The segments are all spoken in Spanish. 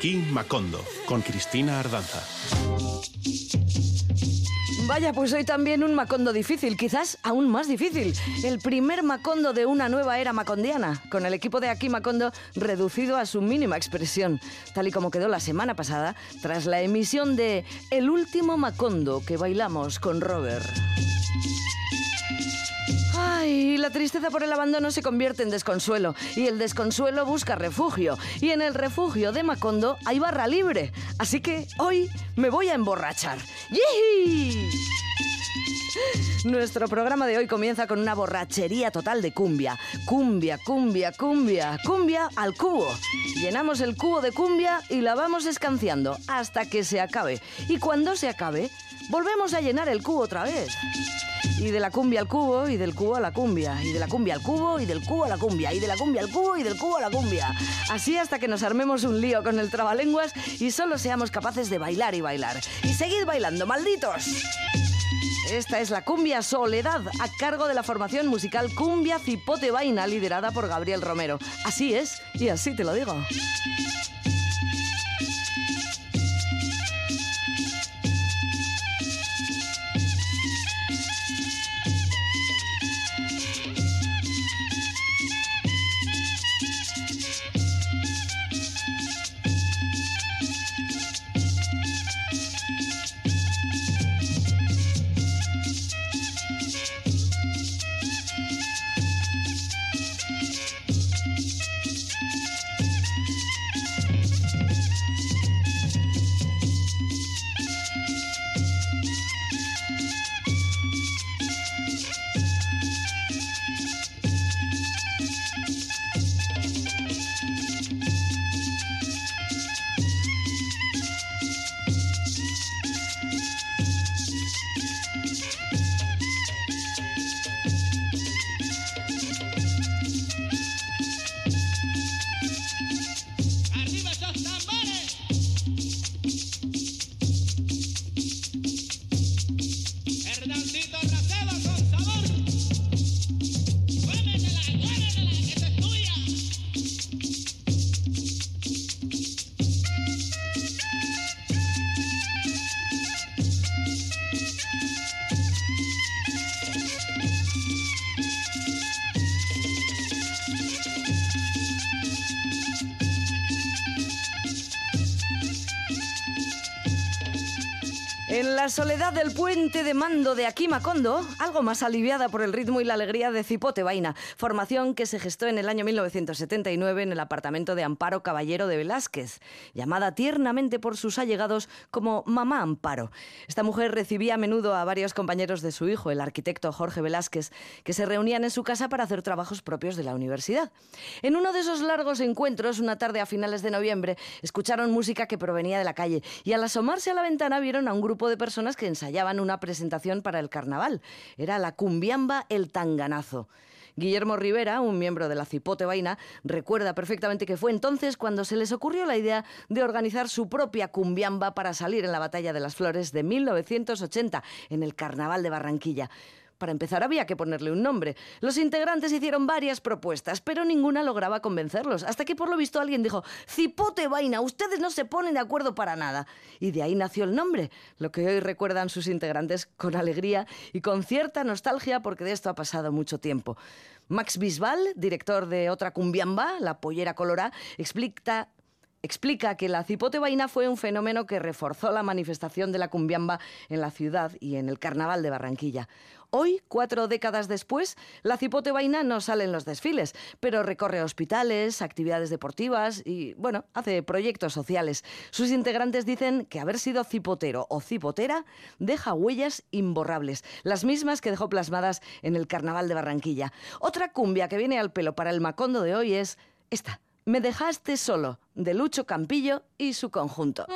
Aquí Macondo, con Cristina Ardanza. Vaya, pues hoy también un macondo difícil, quizás aún más difícil. El primer macondo de una nueva era macondiana, con el equipo de aquí Macondo reducido a su mínima expresión, tal y como quedó la semana pasada tras la emisión de El último macondo que bailamos con Robert. Ay, la tristeza por el abandono se convierte en desconsuelo y el desconsuelo busca refugio y en el refugio de Macondo hay barra libre, así que hoy me voy a emborrachar. ¡Yee! Nuestro programa de hoy comienza con una borrachería total de cumbia. Cumbia, cumbia, cumbia, cumbia al cubo. Llenamos el cubo de cumbia y la vamos escanciando hasta que se acabe. Y cuando se acabe, volvemos a llenar el cubo otra vez. Y de la cumbia al cubo, y del cubo a la cumbia, y de la cumbia al cubo, y del cubo a la cumbia, y de la cumbia al cubo, y del cubo a la cumbia. Así hasta que nos armemos un lío con el trabalenguas y solo seamos capaces de bailar y bailar. Y seguid bailando, malditos. Esta es la Cumbia Soledad, a cargo de la formación musical Cumbia Cipote Vaina, liderada por Gabriel Romero. Así es, y así te lo digo. La soledad del puente de mando de Aquimacondo, algo más aliviada por el ritmo y la alegría de Cipote Vaina, formación que se gestó en el año 1979 en el apartamento de Amparo Caballero de Velázquez, llamada tiernamente por sus allegados como Mamá Amparo. Esta mujer recibía a menudo a varios compañeros de su hijo, el arquitecto Jorge Velázquez, que se reunían en su casa para hacer trabajos propios de la universidad. En uno de esos largos encuentros, una tarde a finales de noviembre, escucharon música que provenía de la calle y al asomarse a la ventana vieron a un grupo de personas que ensayaban una presentación para el carnaval. Era la cumbiamba El Tanganazo. Guillermo Rivera, un miembro de la Cipote Vaina, recuerda perfectamente que fue entonces cuando se les ocurrió la idea de organizar su propia cumbiamba para salir en la Batalla de las Flores de 1980 en el Carnaval de Barranquilla. Para empezar había que ponerle un nombre. Los integrantes hicieron varias propuestas, pero ninguna lograba convencerlos, hasta que por lo visto alguien dijo, Cipote Vaina, ustedes no se ponen de acuerdo para nada. Y de ahí nació el nombre, lo que hoy recuerdan sus integrantes con alegría y con cierta nostalgia porque de esto ha pasado mucho tiempo. Max Bisbal, director de otra cumbiamba, La Pollera Colorá, explica Explica que la cipote vaina fue un fenómeno que reforzó la manifestación de la cumbiamba en la ciudad y en el carnaval de Barranquilla. Hoy, cuatro décadas después, la cipote vaina no sale en los desfiles, pero recorre hospitales, actividades deportivas y, bueno, hace proyectos sociales. Sus integrantes dicen que haber sido cipotero o cipotera deja huellas imborrables, las mismas que dejó plasmadas en el carnaval de Barranquilla. Otra cumbia que viene al pelo para el macondo de hoy es esta. Me dejaste solo, de Lucho Campillo y su conjunto.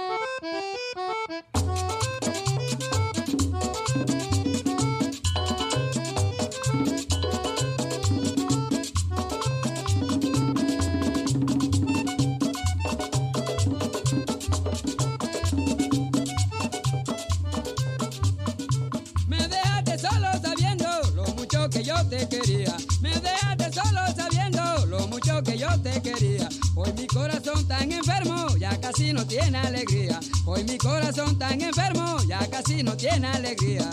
Que yo te quería. Hoy mi corazón tan enfermo, ya casi no tiene alegría. Hoy mi corazón tan enfermo, ya casi no tiene alegría.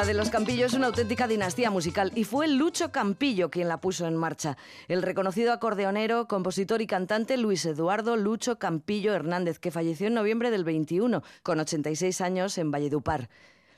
La de los Campillo es una auténtica dinastía musical y fue Lucho Campillo quien la puso en marcha. El reconocido acordeonero, compositor y cantante Luis Eduardo Lucho Campillo Hernández, que falleció en noviembre del 21, con 86 años en Valledupar.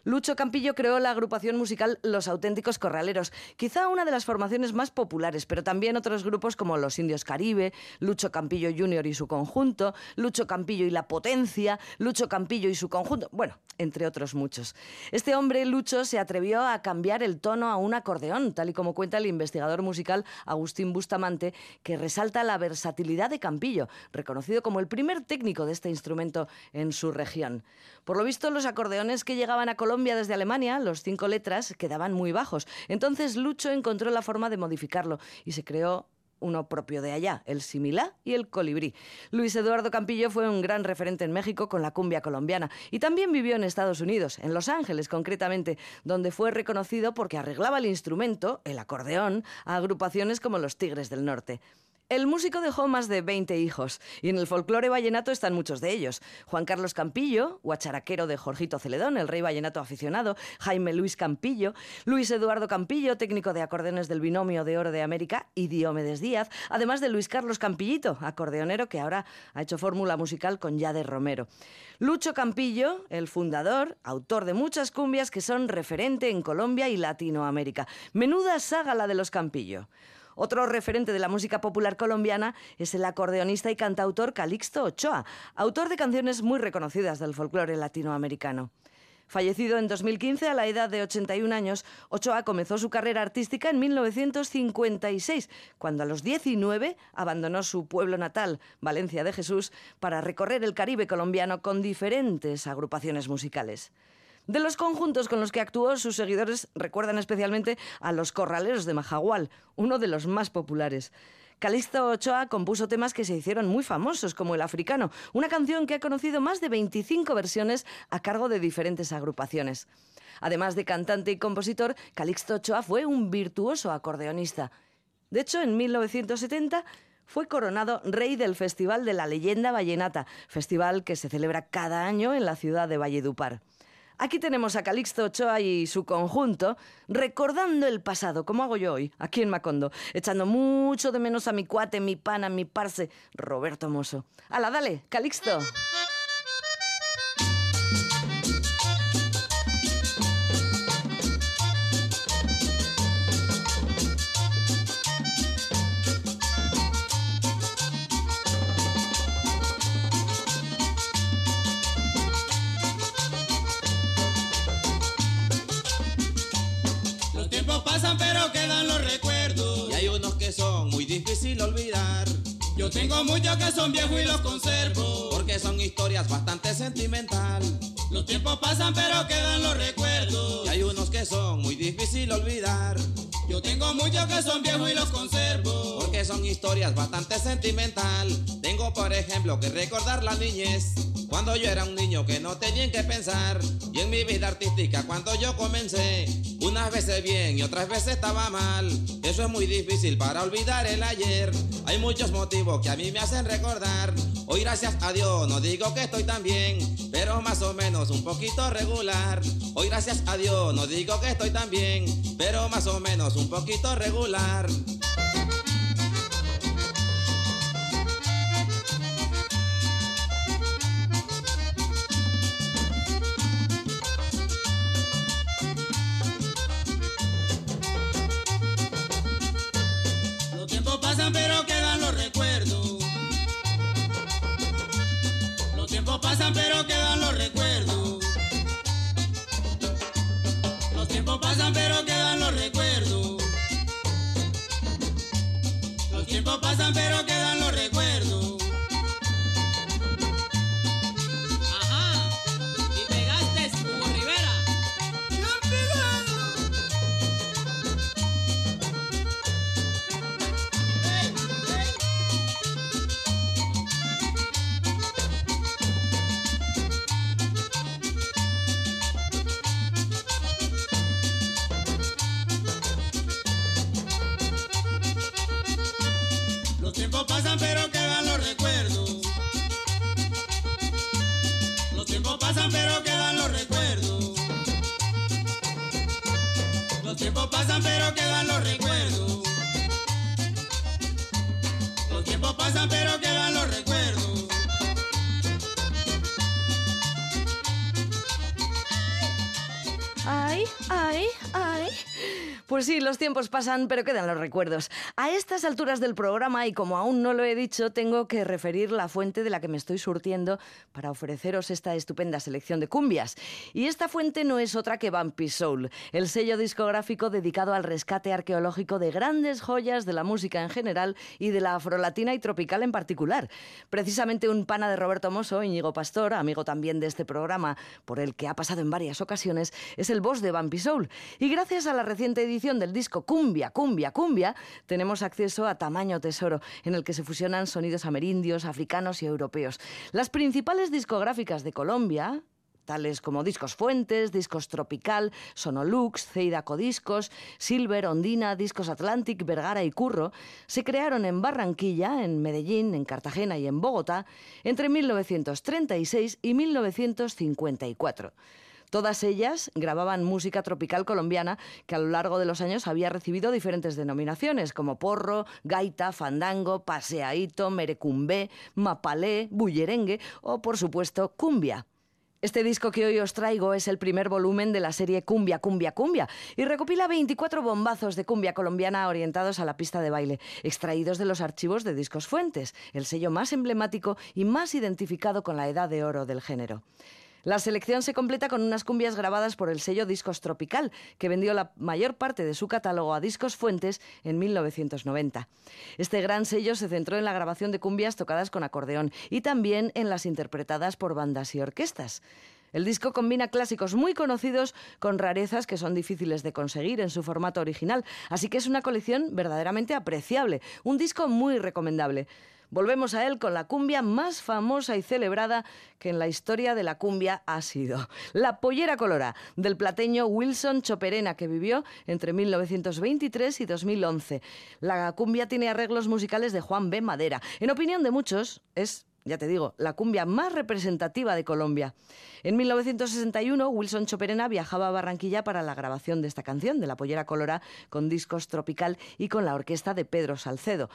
Lucho Campillo creó la agrupación musical Los Auténticos Corraleros, quizá una de las formaciones más populares, pero también otros grupos como Los Indios Caribe, Lucho Campillo Jr. y su conjunto, Lucho Campillo y la Potencia, Lucho Campillo y su conjunto, bueno, entre otros muchos. Este hombre, Lucho, se atrevió a cambiar el tono a un acordeón, tal y como cuenta el investigador musical Agustín Bustamante, que resalta la versatilidad de Campillo, reconocido como el primer técnico de este instrumento en su región. Por lo visto, los acordeones que llegaban a Colombia desde Alemania, los cinco letras, quedaban muy bajos. Entonces Lucho encontró la forma de modificarlo y se creó uno propio de allá, el similá y el colibrí. Luis Eduardo Campillo fue un gran referente en México con la cumbia colombiana y también vivió en Estados Unidos, en Los Ángeles concretamente, donde fue reconocido porque arreglaba el instrumento, el acordeón, a agrupaciones como los Tigres del Norte. El músico dejó más de 20 hijos y en el folclore vallenato están muchos de ellos. Juan Carlos Campillo, guacharaquero de Jorgito Celedón, el rey vallenato aficionado, Jaime Luis Campillo, Luis Eduardo Campillo, técnico de acordeones del binomio de oro de América, y Diomedes Díaz, además de Luis Carlos Campillito, acordeonero que ahora ha hecho fórmula musical con Yade Romero. Lucho Campillo, el fundador, autor de muchas cumbias que son referente en Colombia y Latinoamérica. Menuda saga la de los Campillo. Otro referente de la música popular colombiana es el acordeonista y cantautor Calixto Ochoa, autor de canciones muy reconocidas del folclore latinoamericano. Fallecido en 2015 a la edad de 81 años, Ochoa comenzó su carrera artística en 1956, cuando a los 19 abandonó su pueblo natal, Valencia de Jesús, para recorrer el Caribe colombiano con diferentes agrupaciones musicales. De los conjuntos con los que actuó, sus seguidores recuerdan especialmente a los Corraleros de Majagual, uno de los más populares. Calixto Ochoa compuso temas que se hicieron muy famosos, como El Africano, una canción que ha conocido más de 25 versiones a cargo de diferentes agrupaciones. Además de cantante y compositor, Calixto Ochoa fue un virtuoso acordeonista. De hecho, en 1970 fue coronado rey del Festival de la Leyenda Vallenata, festival que se celebra cada año en la ciudad de Valledupar. Aquí tenemos a Calixto Ochoa y su conjunto recordando el pasado, como hago yo hoy, aquí en Macondo, echando mucho de menos a mi cuate, mi pana, mi parce, Roberto Mosso. ¡Hala, dale, Calixto! Tengo muchos que son viejos y los conservo. Porque son historias bastante sentimental. Los tiempos pasan pero quedan los recuerdos. Y hay unos que son muy difícil olvidar. Yo tengo muchos que son viejos y los conservo. Porque son historias bastante sentimental. Tengo por ejemplo que recordar la niñez. Cuando yo era un niño que no tenía en qué pensar. Y en mi vida artística cuando yo comencé. Unas veces bien y otras veces estaba mal. Eso es muy difícil para olvidar el ayer. Hay muchos motivos que a mí me hacen recordar. Hoy gracias a Dios no digo que estoy tan bien. Pero más o menos un poquito regular. Hoy gracias a Dios no digo que estoy tan bien. Pero más o menos un poquito regular. Pasan pero quedan los recuerdos. Los tiempos pasan pero quedan pasan pero quedan los recuerdos. Los tiempos pasan pero quedan Pues sí, los tiempos pasan, pero quedan los recuerdos. A estas alturas del programa, y como aún no lo he dicho, tengo que referir la fuente de la que me estoy surtiendo para ofreceros esta estupenda selección de cumbias. Y esta fuente no es otra que Bumpy Soul, el sello discográfico dedicado al rescate arqueológico de grandes joyas de la música en general y de la afrolatina y tropical en particular. Precisamente un pana de Roberto Mosso, Íñigo Pastor, amigo también de este programa, por el que ha pasado en varias ocasiones, es el boss de Bumpy Soul. Y gracias a la reciente edición del disco Cumbia, Cumbia, Cumbia, tenemos acceso a tamaño tesoro, en el que se fusionan sonidos amerindios, africanos y europeos. Las principales discográficas de Colombia, tales como Discos Fuentes, Discos Tropical, Sonolux, Ceida Codiscos, Silver, Ondina, Discos Atlantic, Vergara y Curro, se crearon en Barranquilla, en Medellín, en Cartagena y en Bogotá entre 1936 y 1954. Todas ellas grababan música tropical colombiana que a lo largo de los años había recibido diferentes denominaciones como porro, gaita, fandango, paseaíto, merecumbé, mapalé, bullerengue o, por supuesto, cumbia. Este disco que hoy os traigo es el primer volumen de la serie Cumbia, Cumbia, Cumbia y recopila 24 bombazos de cumbia colombiana orientados a la pista de baile, extraídos de los archivos de Discos Fuentes, el sello más emblemático y más identificado con la edad de oro del género. La selección se completa con unas cumbias grabadas por el sello Discos Tropical, que vendió la mayor parte de su catálogo a Discos Fuentes en 1990. Este gran sello se centró en la grabación de cumbias tocadas con acordeón y también en las interpretadas por bandas y orquestas. El disco combina clásicos muy conocidos con rarezas que son difíciles de conseguir en su formato original, así que es una colección verdaderamente apreciable, un disco muy recomendable. Volvemos a él con la cumbia más famosa y celebrada que en la historia de la cumbia ha sido. La Pollera Colora, del plateño Wilson Choperena, que vivió entre 1923 y 2011. La cumbia tiene arreglos musicales de Juan B. Madera. En opinión de muchos, es ya te digo, la cumbia más representativa de Colombia. En 1961, Wilson Choperena viajaba a Barranquilla para la grabación de esta canción, de La Pollera Colora, con discos tropical y con la orquesta de Pedro Salcedo.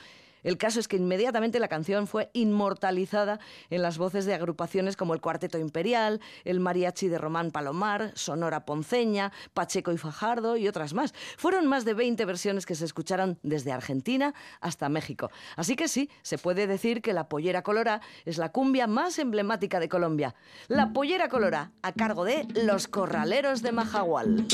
El caso es que inmediatamente la canción fue inmortalizada en las voces de agrupaciones como el Cuarteto Imperial, el Mariachi de Román Palomar, Sonora Ponceña, Pacheco y Fajardo y otras más. Fueron más de 20 versiones que se escucharon desde Argentina hasta México. Así que sí, se puede decir que la Pollera Colora es la cumbia más emblemática de Colombia. La Pollera Colora, a cargo de Los Corraleros de Majagual.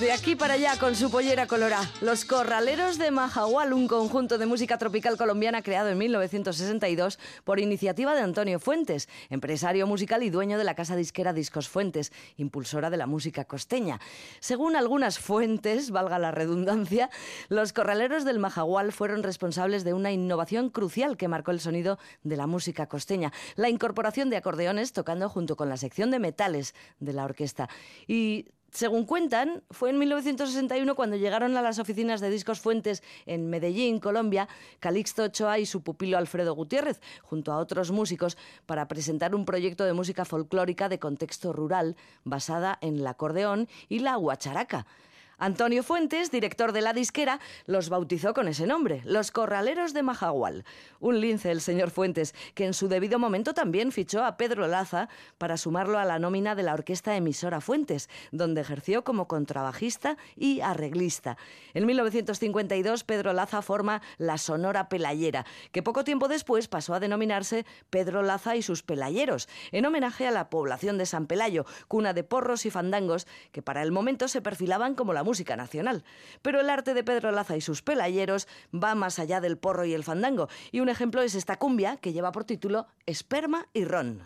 De aquí para allá con su pollera colorá. Los Corraleros de Majahual, un conjunto de música tropical colombiana creado en 1962 por iniciativa de Antonio Fuentes, empresario musical y dueño de la casa disquera Discos Fuentes, impulsora de la música costeña. Según algunas fuentes, valga la redundancia, los Corraleros del Majahual fueron responsables de una innovación crucial que marcó el sonido de la música costeña, la incorporación de acordeones tocando junto con la sección de metales de la orquesta. Y según cuentan, fue en 1961 cuando llegaron a las oficinas de Discos Fuentes en Medellín, Colombia, Calixto Ochoa y su pupilo Alfredo Gutiérrez, junto a otros músicos, para presentar un proyecto de música folclórica de contexto rural basada en el acordeón y la guacharaca. Antonio Fuentes, director de la disquera, los bautizó con ese nombre, Los Corraleros de Majagual. Un lince el señor Fuentes, que en su debido momento también fichó a Pedro Laza para sumarlo a la nómina de la orquesta emisora Fuentes, donde ejerció como contrabajista y arreglista. En 1952, Pedro Laza forma la Sonora Pelayera, que poco tiempo después pasó a denominarse Pedro Laza y sus Pelayeros, en homenaje a la población de San Pelayo, cuna de porros y fandangos que para el momento se perfilaban como la música nacional. Pero el arte de Pedro Laza y sus pelayeros va más allá del porro y el fandango, y un ejemplo es esta cumbia que lleva por título Esperma y Ron.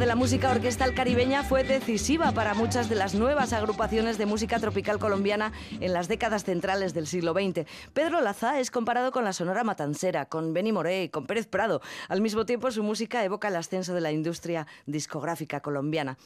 De la música orquestal caribeña fue decisiva para muchas de las nuevas agrupaciones de música tropical colombiana en las décadas centrales del siglo XX. Pedro Laza es comparado con la Sonora Matancera, con Benny Moré y con Pérez Prado. Al mismo tiempo, su música evoca el ascenso de la industria discográfica colombiana.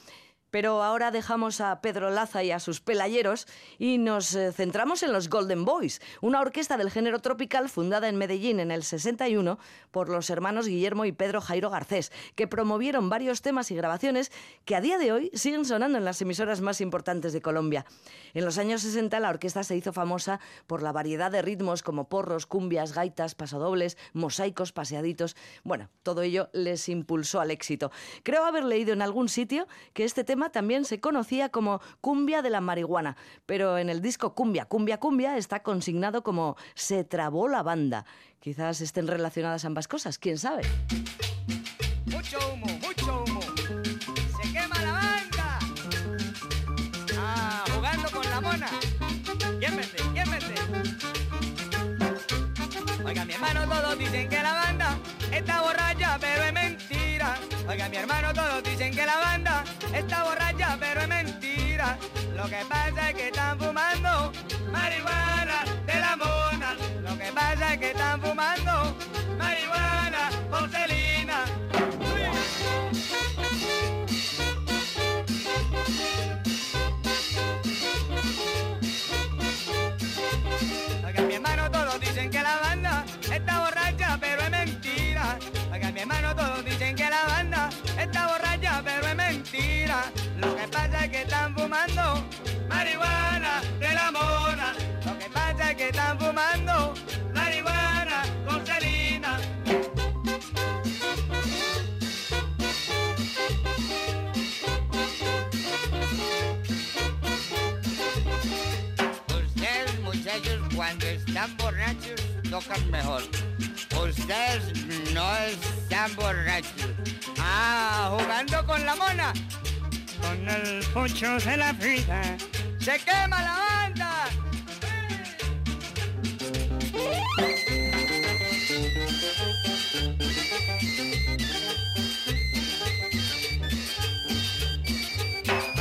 Pero ahora dejamos a Pedro Laza y a sus pelayeros y nos eh, centramos en los Golden Boys, una orquesta del género tropical fundada en Medellín en el 61 por los hermanos Guillermo y Pedro Jairo Garcés, que promovieron varios temas y grabaciones que a día de hoy siguen sonando en las emisoras más importantes de Colombia. En los años 60 la orquesta se hizo famosa por la variedad de ritmos como porros, cumbias, gaitas, pasodobles, mosaicos, paseaditos. Bueno, todo ello les impulsó al éxito. Creo haber leído en algún sitio que este tema también se conocía como cumbia de la marihuana, pero en el disco Cumbia, Cumbia, Cumbia está consignado como Se trabó la banda. Quizás estén relacionadas ambas cosas, quién sabe. Mucho humo, mucho humo. Se quema la banda. Ah, jugando con la mona. Llévete, llévete. Oiga, mi hermano, todos dicen que la banda está borracha, pero es mentira. Oiga, mi hermano, todos dicen que la está borracha, pero es mentira. Lo que pasa es que están fumando marihuana de la mona. Lo que pasa es que están fumando tocan mejor. Ustedes no están borrachos. Ah, jugando con la mona. Con el poncho de la frita. Se quema la banda.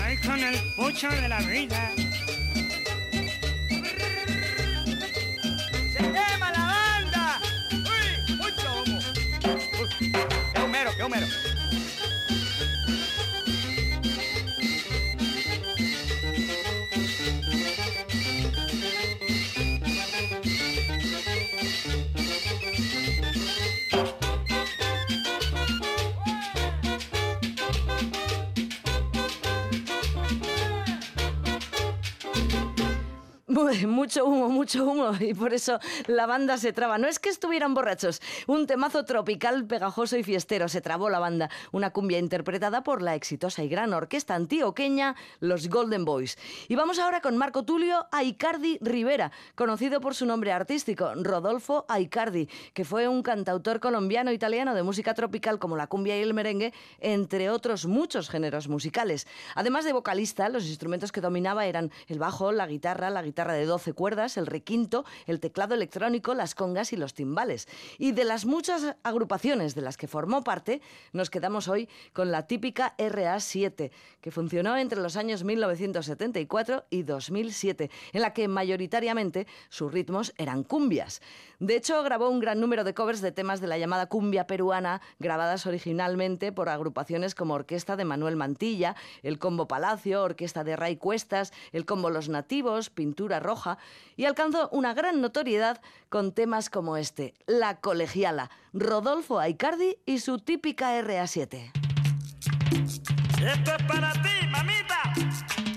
Ay, con el pucho de la vida. Qué Mucho humo, mucho humo, y por eso la banda se traba. No es que estuvieran borrachos, un temazo tropical, pegajoso y fiestero. Se trabó la banda, una cumbia interpretada por la exitosa y gran orquesta antioqueña, los Golden Boys. Y vamos ahora con Marco Tulio Aicardi Rivera, conocido por su nombre artístico, Rodolfo Aicardi, que fue un cantautor colombiano-italiano de música tropical como la cumbia y el merengue, entre otros muchos géneros musicales. Además de vocalista, los instrumentos que dominaba eran el bajo, la guitarra, la guitarra de 12 cuerdas, el requinto, el teclado electrónico, las congas y los timbales. Y de las muchas agrupaciones de las que formó parte, nos quedamos hoy con la típica RA7, que funcionó entre los años 1974 y 2007, en la que mayoritariamente sus ritmos eran cumbias. De hecho, grabó un gran número de covers de temas de la llamada cumbia peruana, grabadas originalmente por agrupaciones como Orquesta de Manuel Mantilla, el Combo Palacio, Orquesta de Ray Cuestas, el Combo Los Nativos, Pintura Roja, y alcanzó una gran notoriedad con temas como este, La Colegiala, Rodolfo Aicardi y su típica RA7. Esto es para ti, mamita.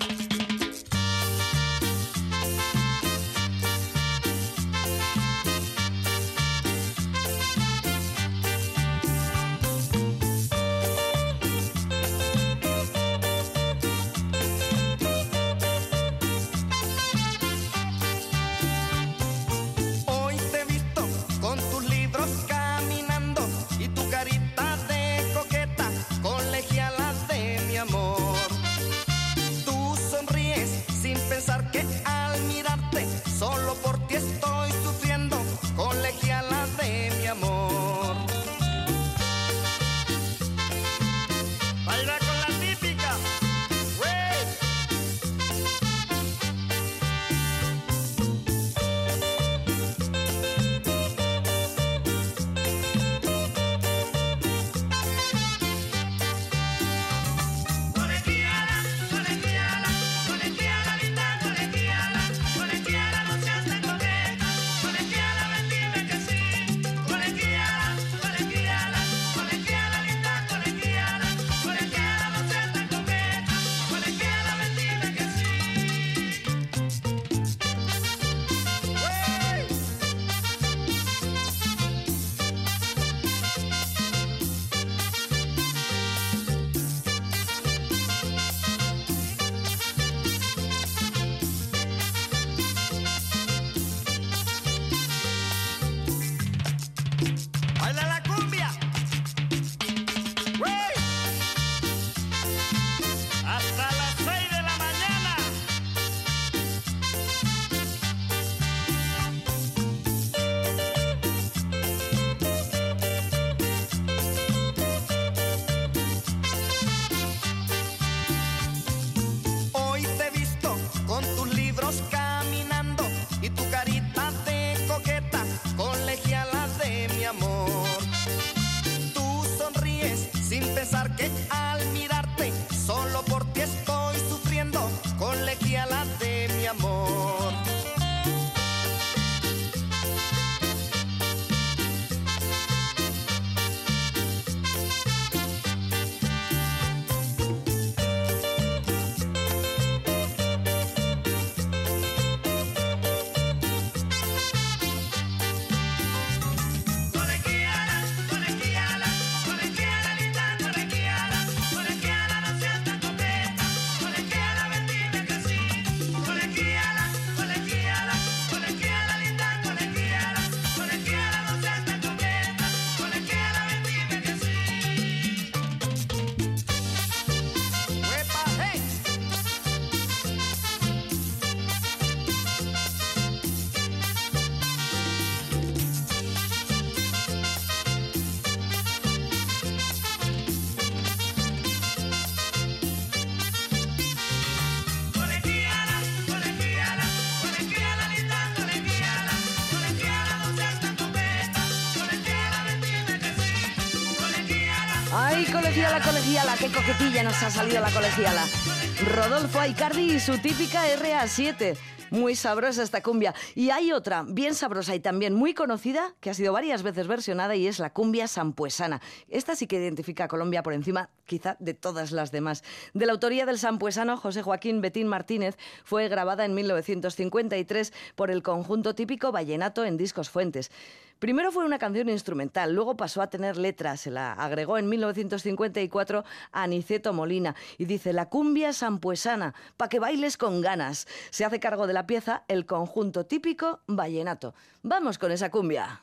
Ay, colegiala, colegiala, qué coquetilla nos ha salido la colegiala. Rodolfo Aicardi y su típica RA7. Muy sabrosa esta cumbia. Y hay otra, bien sabrosa y también muy conocida, que ha sido varias veces versionada y es la cumbia sampuesana. Esta sí que identifica a Colombia por encima, quizá, de todas las demás. De la autoría del sampuesano José Joaquín Betín Martínez, fue grabada en 1953 por el conjunto típico Vallenato en Discos Fuentes. Primero fue una canción instrumental, luego pasó a tener letras, se la agregó en 1954 a Aniceto Molina y dice la cumbia sampuesana, pa' que bailes con ganas. Se hace cargo de la pieza el conjunto típico vallenato. Vamos con esa cumbia.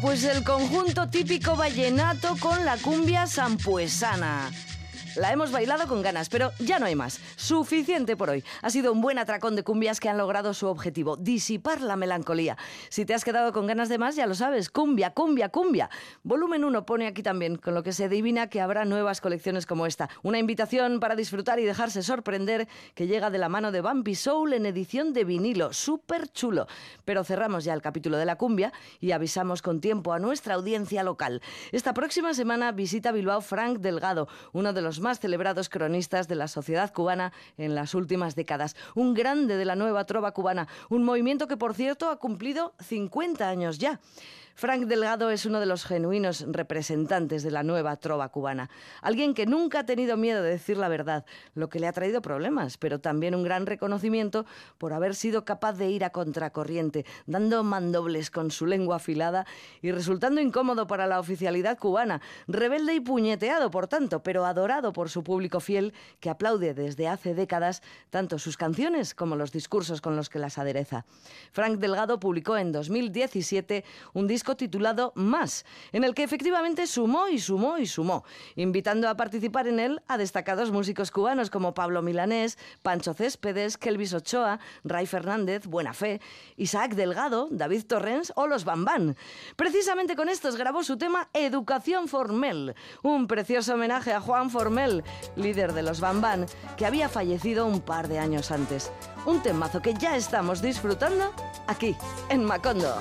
Pues el conjunto típico vallenato con la cumbia sampuesana. La hemos bailado con ganas, pero ya no hay más. Suficiente por hoy. Ha sido un buen atracón de cumbias que han logrado su objetivo, disipar la melancolía. Si te has quedado con ganas de más, ya lo sabes, cumbia, cumbia, cumbia. Volumen 1 pone aquí también, con lo que se adivina que habrá nuevas colecciones como esta. Una invitación para disfrutar y dejarse sorprender que llega de la mano de Bambi Soul en edición de vinilo. Súper chulo. Pero cerramos ya el capítulo de la cumbia y avisamos con tiempo a nuestra audiencia local. Esta próxima semana visita Bilbao Frank Delgado, uno de los más celebrados cronistas de la sociedad cubana en las últimas décadas. Un grande de la nueva trova cubana, un movimiento que, por cierto, ha cumplido 50 años ya. Frank Delgado es uno de los genuinos representantes de la nueva trova cubana. Alguien que nunca ha tenido miedo de decir la verdad, lo que le ha traído problemas, pero también un gran reconocimiento por haber sido capaz de ir a contracorriente, dando mandobles con su lengua afilada y resultando incómodo para la oficialidad cubana. Rebelde y puñeteado, por tanto, pero adorado por su público fiel que aplaude desde hace décadas tanto sus canciones como los discursos con los que las adereza. Frank Delgado publicó en 2017 un disco titulado Más, en el que efectivamente sumó y sumó y sumó, invitando a participar en él a destacados músicos cubanos como Pablo Milanés, Pancho Céspedes, Kelvis Ochoa, Ray Fernández, Buena Fe, Isaac Delgado, David Torrens o Los Bambán. Precisamente con estos grabó su tema Educación Formel, un precioso homenaje a Juan Formel Líder de los Bam que había fallecido un par de años antes. Un temazo que ya estamos disfrutando aquí, en Macondo.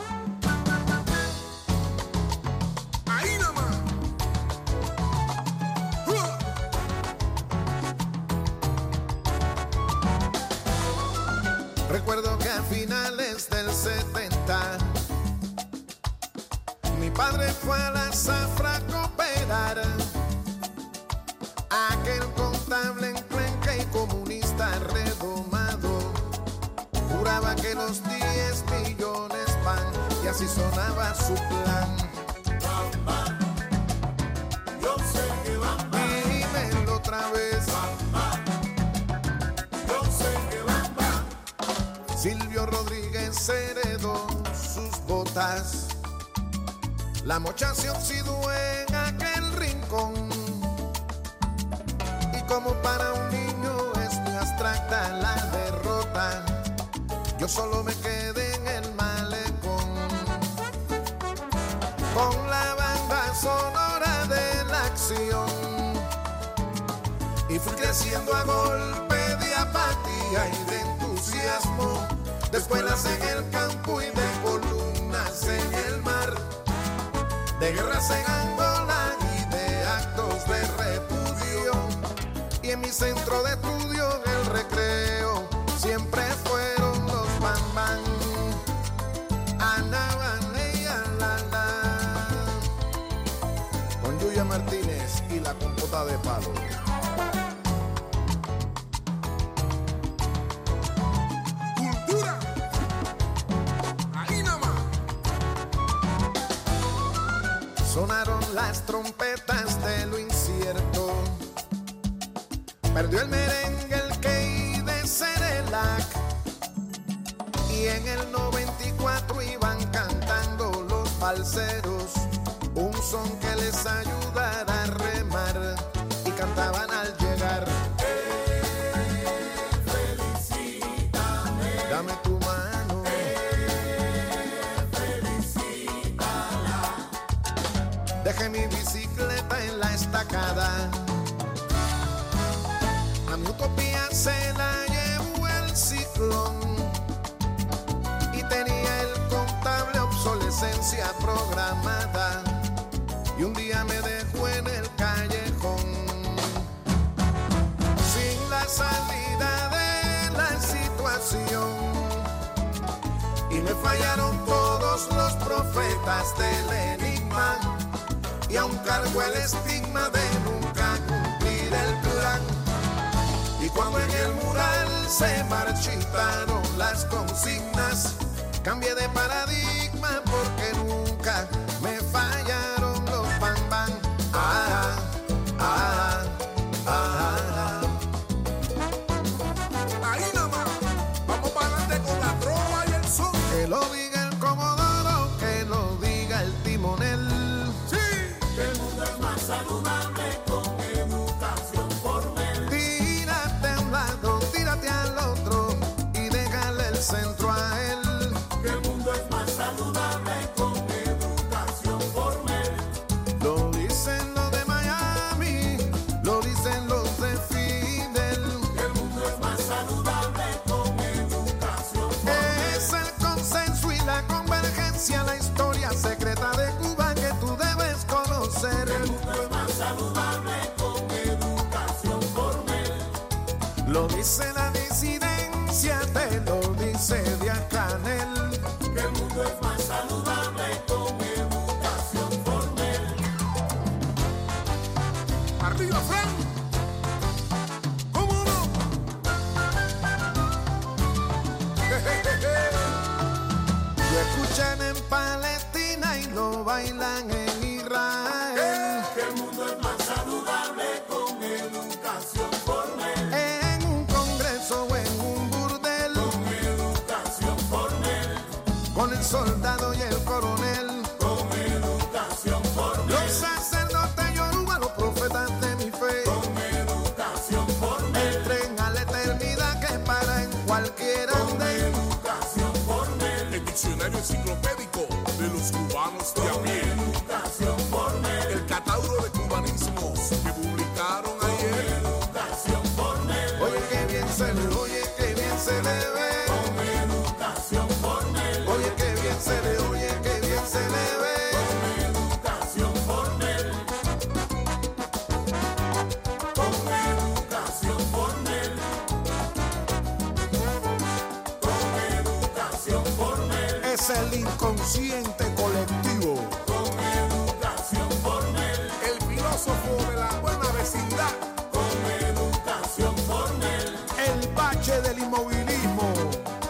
Su plan. Yo sé que van, Dímelo otra vez. Yo sé que van, Silvio Rodríguez heredó sus botas. La mocha se oxidó en aquel rincón. Y como para un niño es muy abstracta la derrota, yo solo Creciendo a golpe de apatía y de entusiasmo. De escuelas en el campo y de columnas en el mar. De guerras en Angola y de actos de repudio. Y en mi centro de estudio, en el recreo, siempre fueron los bam bam. Ana la la. Con Yuya Martínez y la compota de palo. Sonaron las trompetas de lo incierto. Perdió el merengue el que de Cerelac. Y en el 94 iban cantando los balseros. Un son que les ayudara a remar. Y cantaban programada. Y un día me dejó en el callejón. Sin la salida de la situación. Y me fallaron todos los profetas del enigma. Y aún cargo el estigma de nunca cumplir el plan. Y cuando en el mural se marchitaron las consignas, cambié de paradigma porque nunca soldado es el inconsciente colectivo. Con educación formel. El filósofo de la buena vecindad. Con educación formel. El bache del inmovilismo.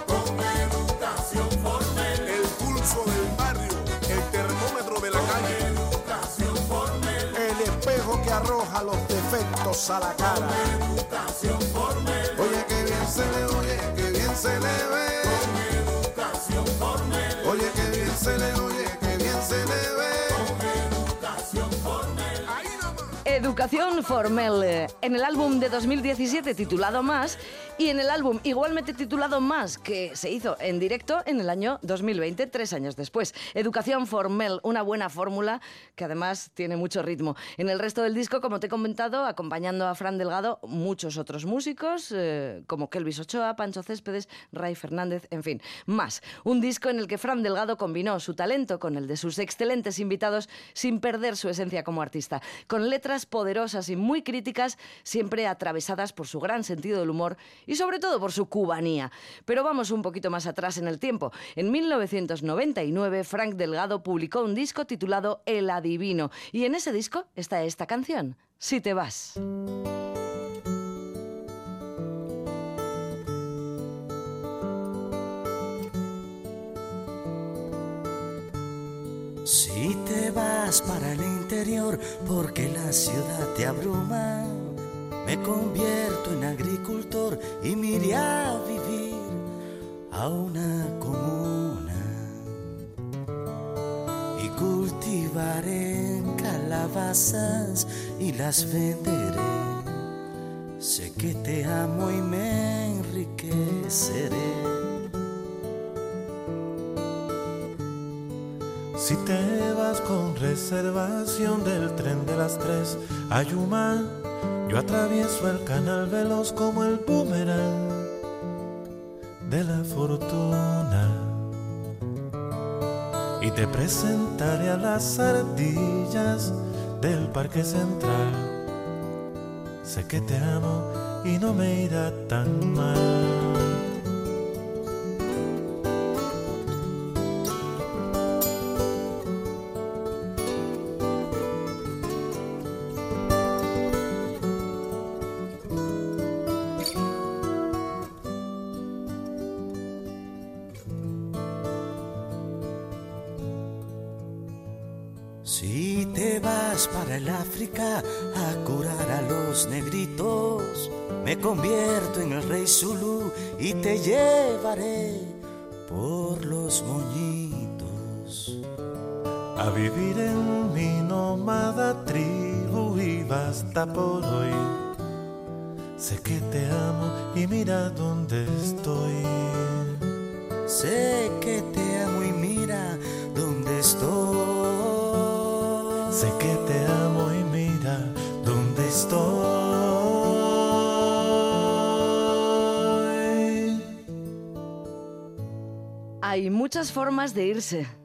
Con educación formel. El pulso del barrio. El termómetro de la calle. Educación formel. El espejo que arroja los defectos a la cara. Educación formel. Oye, que bien se le oye, que bien se le ve. Se le oye, que bien se le ve. Con educación formel. Ahí nomás. Educación Formel, eh, en el álbum de 2017 titulado Más y en el álbum igualmente titulado Más que se hizo en directo en el año 2020, tres años después. Educación Formel, una buena fórmula que además tiene mucho ritmo. En el resto del disco, como te he comentado, acompañando a Fran Delgado, muchos otros músicos eh, como Kelvis Ochoa, Pancho Céspedes, Ray Fernández, en fin, más. Un disco en el que Fran Delgado combinó su talento con el de sus excelentes invitados sin perder su esencia como artista, con letras poderosas y muy críticas, siempre atravesadas por su gran sentido del humor y sobre todo por su cubanía. Pero vamos un poquito más atrás en el tiempo. En 1999, Frank Delgado publicó un disco titulado El Adivino y en ese disco está esta canción, Si te vas. Si te vas para el interior porque la ciudad te abruma, me convierto en agricultor y me iré a vivir a una comuna y cultivaré calabazas y las venderé. Sé que te amo y me enriqueceré. Si te vas con reservación del tren de las tres a Yuma, yo atravieso el canal veloz como el boomerang de la fortuna. Y te presentaré a las ardillas del parque central. Sé que te amo y no me irá tan mal. Por hoy. Sé que te amo y mira dónde estoy. Sé que te amo y mira dónde estoy. Sé que te amo y mira dónde estoy. Hay muchas formas de irse.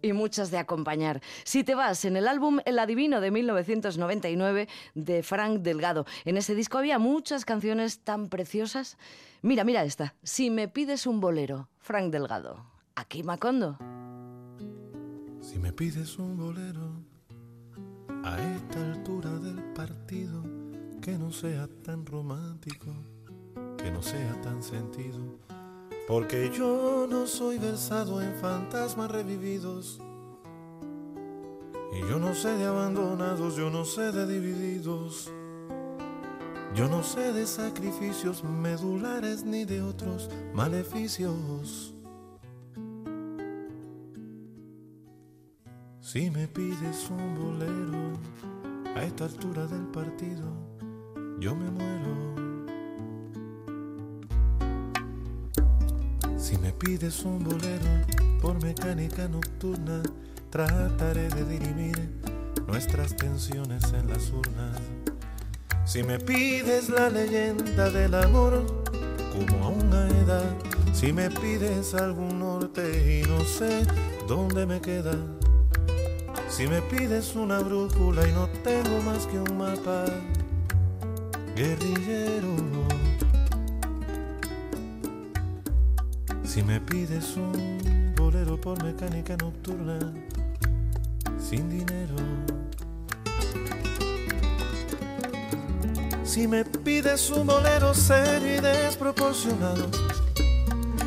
Y muchas de acompañar. Si te vas en el álbum El Adivino de 1999 de Frank Delgado. En ese disco había muchas canciones tan preciosas. Mira, mira esta. Si me pides un bolero, Frank Delgado. Aquí Macondo. Si me pides un bolero a esta altura del partido, que no sea tan romántico, que no sea tan sentido, porque yo no soy versado en fantasmas revividos. Y yo no sé de abandonados, yo no sé de divididos. Yo no sé de sacrificios medulares ni de otros maleficios. Si me pides un bolero a esta altura del partido, yo me muero. Si me pides un bolero por mecánica nocturna, trataré de dirimir nuestras tensiones en las urnas. Si me pides la leyenda del amor como a una edad, si me pides algún norte y no sé dónde me queda. Si me pides una brújula y no tengo más que un mapa, guerrillero. Si me pides un bolero por mecánica nocturna, sin dinero. Si me pides un bolero serio y desproporcionado,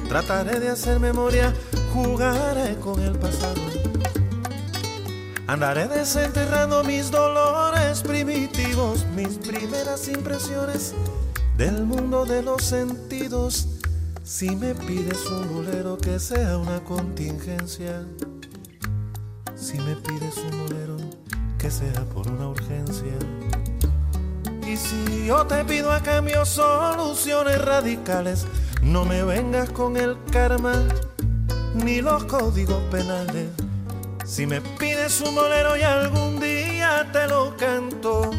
trataré de hacer memoria, jugaré con el pasado. Andaré desenterrando mis dolores primitivos, mis primeras impresiones del mundo de los sentidos. Si me pides un bolero que sea una contingencia, si me pides un bolero que sea por una urgencia. Y si yo te pido a cambio soluciones radicales, no me vengas con el karma ni los códigos penales. Si me pides un bolero y algún día te lo canto,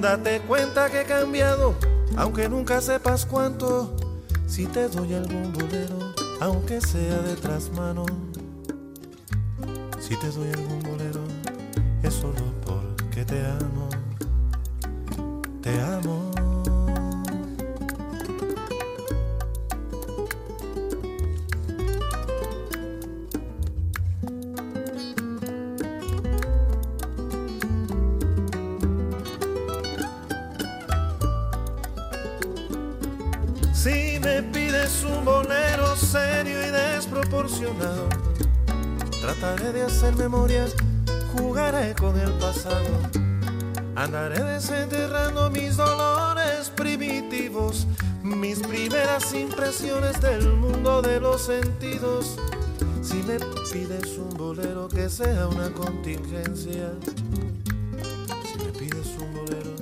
date cuenta que he cambiado, aunque nunca sepas cuánto. Si te doy algún bolero, aunque sea de trasmano, si te doy algún bolero, es solo porque te amo, te amo. Trataré de hacer memorias, jugaré con el pasado. Andaré desenterrando mis dolores primitivos, mis primeras impresiones del mundo de los sentidos. Si me pides un bolero que sea una contingencia, si me pides un bolero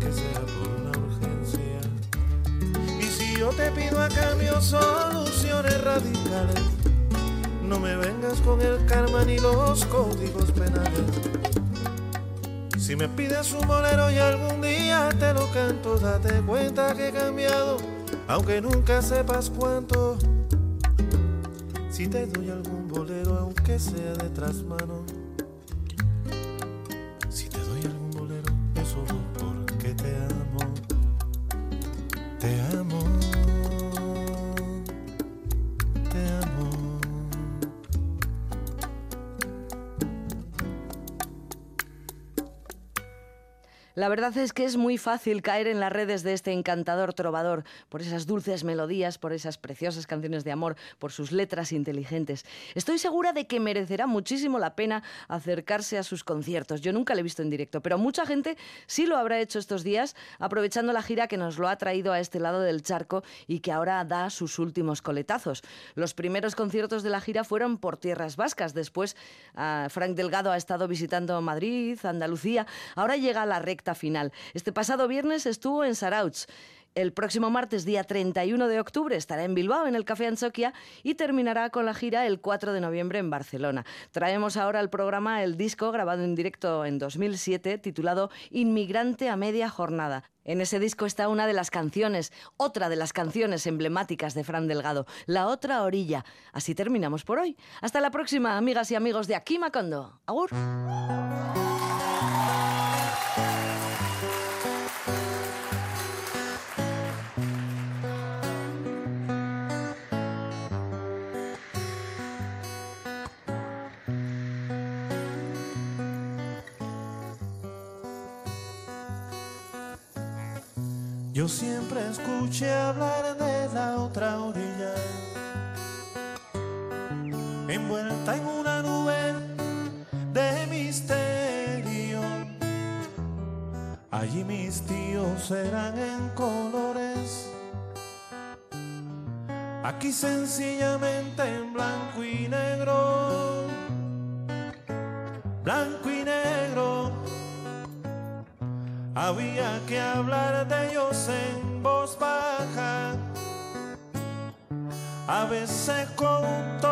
que sea por una urgencia. Y si yo te pido a cambio soluciones radicales, no me vengas con el karma ni los códigos penales. Si me pides un bolero y algún día te lo canto, date cuenta que he cambiado, aunque nunca sepas cuánto. Si te doy algún bolero, aunque sea de trasmano. La verdad es que es muy fácil caer en las redes de este encantador trovador por esas dulces melodías, por esas preciosas canciones de amor, por sus letras inteligentes. Estoy segura de que merecerá muchísimo la pena acercarse a sus conciertos. Yo nunca le he visto en directo, pero mucha gente sí lo habrá hecho estos días, aprovechando la gira que nos lo ha traído a este lado del charco y que ahora da sus últimos coletazos. Los primeros conciertos de la gira fueron por tierras vascas. Después, ah, Frank Delgado ha estado visitando Madrid, Andalucía. Ahora llega la recta final. Este pasado viernes estuvo en Sarauch. El próximo martes, día 31 de octubre, estará en Bilbao, en el Café Ansoquia, y terminará con la gira el 4 de noviembre en Barcelona. Traemos ahora al programa el disco grabado en directo en 2007, titulado Inmigrante a media jornada. En ese disco está una de las canciones, otra de las canciones emblemáticas de Fran Delgado, La otra orilla. Así terminamos por hoy. Hasta la próxima, amigas y amigos de Aquí Macondo. Agur. Yo siempre escuché hablar de la otra orilla, envuelta en una nube de misterio. Allí mis tíos eran en colores, aquí sencillamente en blanco y negro, blanco y negro. Había que hablar de a veces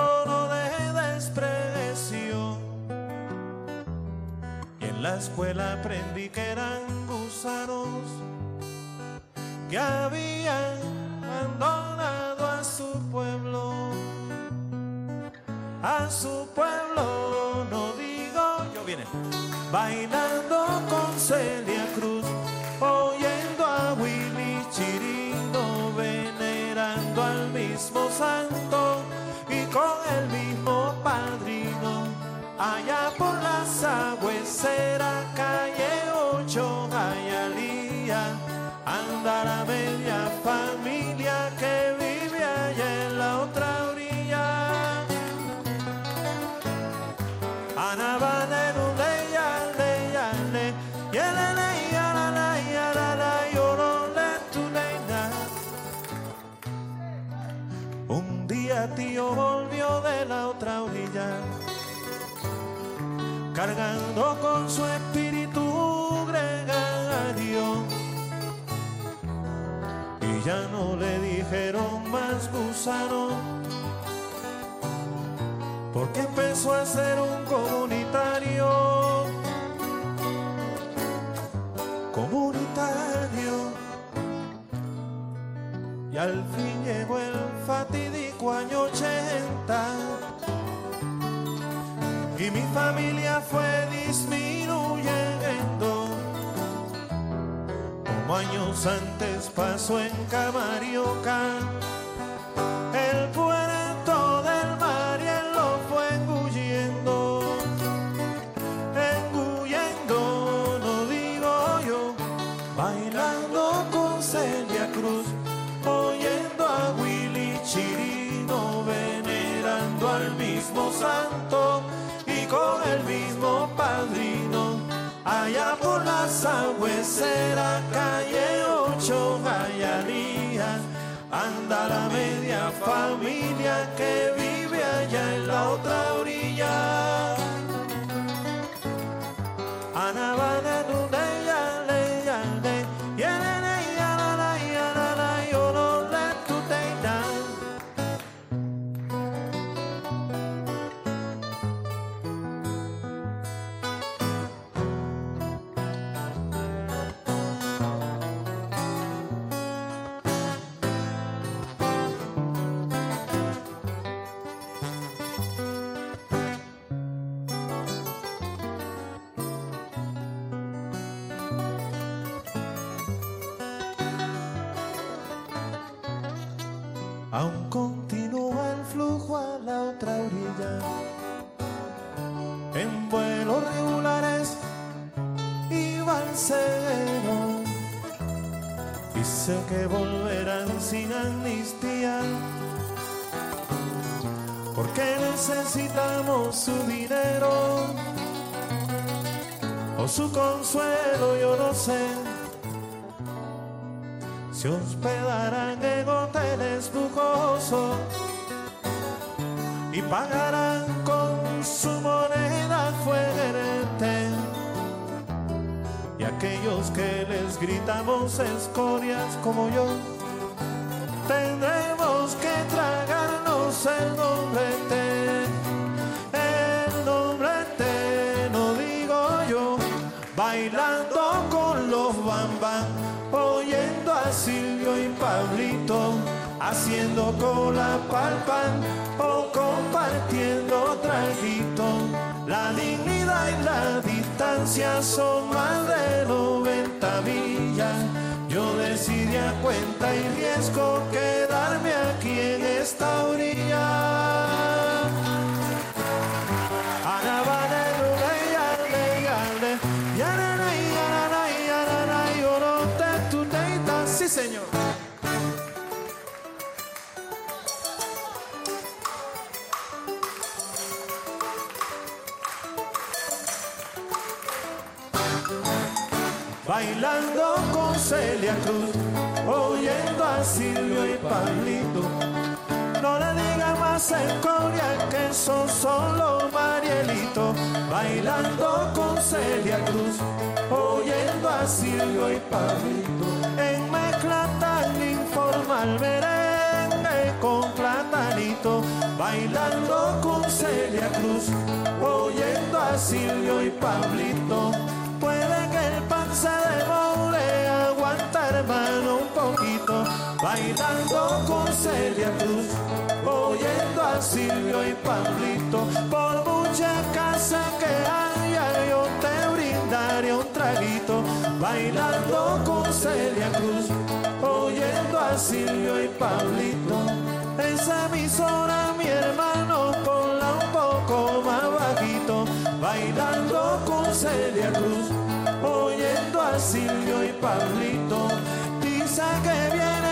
cargando con su espíritu gregario. Y ya no le dijeron más gusano, porque empezó a ser un comunitario. Comunitario. Y al fin llegó el mi familia fue disminuyendo. Como años antes pasó en Camarioca, sagüesera, calle 8, Jayalía, anda la media familia que vive allá en la otra orilla. Sé que volverán sin amnistía. Porque necesitamos su dinero o su consuelo, yo no sé se hospedarán en hoteles lujosos y pagarán con su moneda fuerte. Y aquellos que gritamos escorias como yo, tendremos que tragarnos el nombrete. El nombrete, no digo yo, bailando con los bambán oyendo a Silvio y Pablito, haciendo cola pa'l pan o compartiendo traguito. La dignidad y la distancia son más de 90 a y riesgo quedarme aquí en esta orilla. Ana va de luna y ale, y ale, y arana, y arana, y arana, y oro, te, tu, te, y ta. Sí, señor. Bailando con Celia oyendo a Silvio y Pablito. No le digan más en Corea que son solo Marielito. Bailando con Celia Cruz, oyendo a Silvio y Pablito. En mezcla tan informal, merengue con platanito. Bailando con Celia Cruz, oyendo a Silvio y Pablito. Bailando con Celia Cruz, oyendo a Silvio y Pablito, por mucha casa que haya yo te brindaré un traguito, bailando con Celia Cruz, oyendo a Silvio y Pablito, esa emisora mi hermano, ponla un poco más bajito, bailando con Celia Cruz, oyendo a Silvio y Pablito. Dice que viene